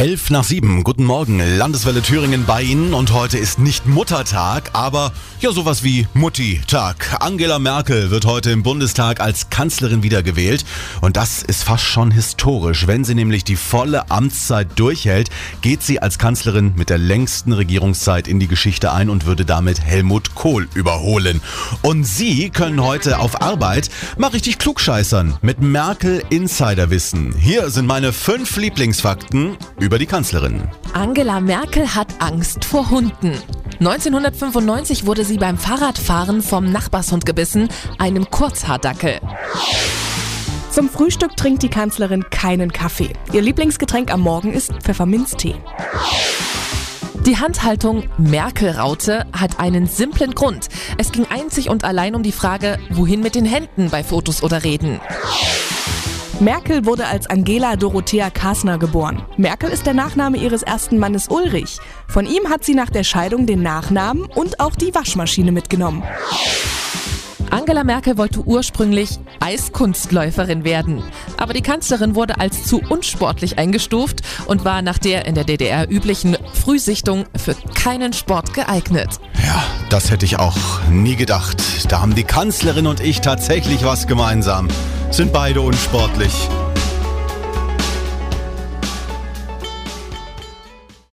11 nach 7, guten Morgen, Landeswelle Thüringen bei Ihnen und heute ist nicht Muttertag, aber ja sowas wie Mutti-Tag. Angela Merkel wird heute im Bundestag als Kanzlerin wiedergewählt und das ist fast schon historisch. Wenn sie nämlich die volle Amtszeit durchhält, geht sie als Kanzlerin mit der längsten Regierungszeit in die Geschichte ein und würde damit Helmut Kohl überholen. Und Sie können heute auf Arbeit mal richtig klugscheißern mit Merkel Insiderwissen. Hier sind meine fünf Lieblingsfakten über die Kanzlerin. Angela Merkel hat Angst vor Hunden. 1995 wurde sie beim Fahrradfahren vom Nachbarshund gebissen, einem Kurzhaardackel. Zum Frühstück trinkt die Kanzlerin keinen Kaffee. Ihr Lieblingsgetränk am Morgen ist Pfefferminztee. Die Handhaltung Merkel-Raute hat einen simplen Grund. Es ging einzig und allein um die Frage, wohin mit den Händen bei Fotos oder Reden. Merkel wurde als Angela Dorothea Kasner geboren. Merkel ist der Nachname ihres ersten Mannes Ulrich. Von ihm hat sie nach der Scheidung den Nachnamen und auch die Waschmaschine mitgenommen. Angela Merkel wollte ursprünglich Eiskunstläuferin werden. Aber die Kanzlerin wurde als zu unsportlich eingestuft und war nach der in der DDR üblichen Frühsichtung für keinen Sport geeignet. Ja, das hätte ich auch nie gedacht. Da haben die Kanzlerin und ich tatsächlich was gemeinsam. Sind beide unsportlich.